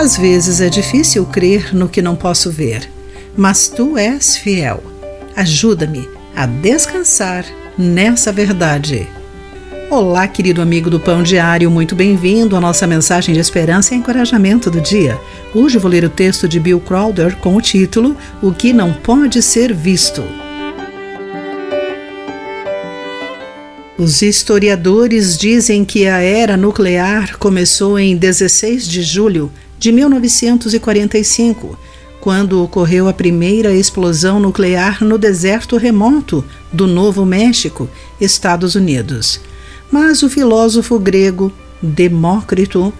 Às vezes é difícil crer no que não posso ver, mas tu és fiel. Ajuda-me a descansar nessa verdade. Olá, querido amigo do Pão Diário, muito bem-vindo à nossa mensagem de esperança e encorajamento do dia. Hoje vou ler o texto de Bill Crowder com o título O que não pode ser visto. Os historiadores dizem que a era nuclear começou em 16 de julho de 1945, quando ocorreu a primeira explosão nuclear no deserto remoto do Novo México, Estados Unidos. Mas o filósofo grego Demócrito,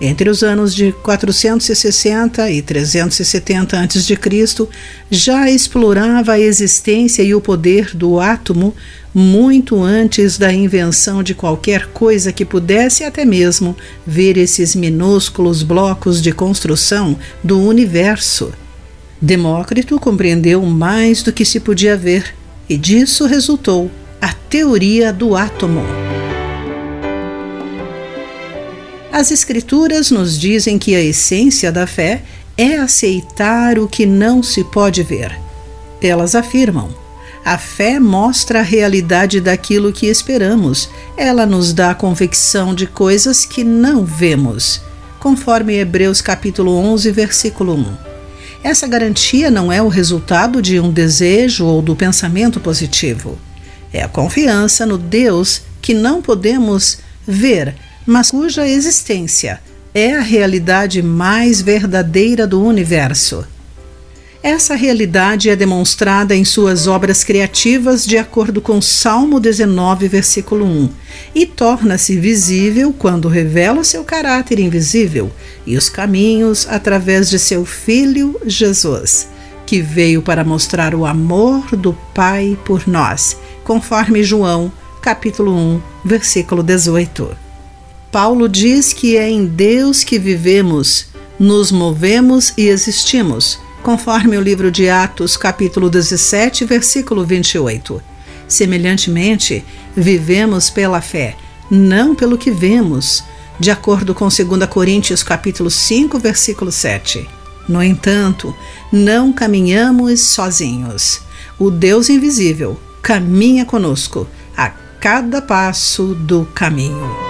entre os anos de 460 e 370 a.C., já explorava a existência e o poder do átomo muito antes da invenção de qualquer coisa que pudesse até mesmo ver esses minúsculos blocos de construção do universo. Demócrito compreendeu mais do que se podia ver, e disso resultou a teoria do átomo. As Escrituras nos dizem que a essência da fé é aceitar o que não se pode ver. Elas afirmam: a fé mostra a realidade daquilo que esperamos. Ela nos dá a convicção de coisas que não vemos, conforme Hebreus capítulo 11, versículo 1. Essa garantia não é o resultado de um desejo ou do pensamento positivo. É a confiança no Deus que não podemos ver, mas cuja existência é a realidade mais verdadeira do universo. Essa realidade é demonstrada em suas obras criativas de acordo com Salmo 19, versículo 1, e torna-se visível quando revela seu caráter invisível e os caminhos através de seu Filho Jesus, que veio para mostrar o amor do Pai por nós, conforme João, capítulo 1, versículo 18. Paulo diz que é em Deus que vivemos, nos movemos e existimos conforme o livro de Atos, capítulo 17, versículo 28. Semelhantemente, vivemos pela fé, não pelo que vemos, de acordo com 2 Coríntios capítulo 5, versículo 7. No entanto, não caminhamos sozinhos. O Deus invisível caminha conosco a cada passo do caminho.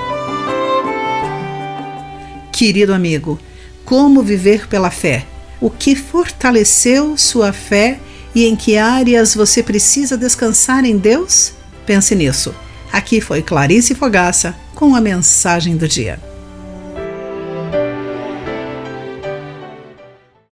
Querido amigo, como viver pela fé? o que fortaleceu sua fé e em que áreas você precisa descansar em Deus? Pense nisso. Aqui foi Clarice Fogaça com a mensagem do dia.